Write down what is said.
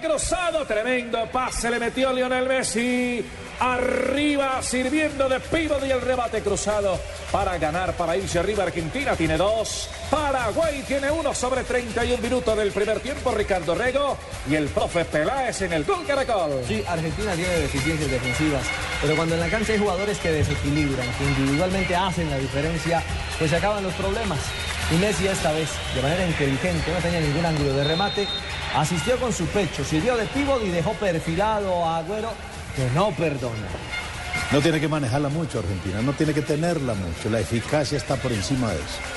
cruzado, tremendo pase le metió Lionel Messi. Arriba, sirviendo de pívot y el rebate cruzado para ganar, para irse arriba. Argentina tiene dos. Paraguay tiene uno sobre 31 minutos del primer tiempo. Ricardo Rego y el profe Peláez en el gol caracol. Sí, Argentina tiene deficiencias defensivas, pero cuando en la cancha hay jugadores que desequilibran, que individualmente hacen la diferencia, pues se acaban los problemas. Y Messi esta vez, de manera inteligente, no tenía ningún ángulo de remate, asistió con su pecho, sirvió de pívot y dejó perfilado a Agüero, que no perdona. No tiene que manejarla mucho Argentina, no tiene que tenerla mucho, la eficacia está por encima de eso.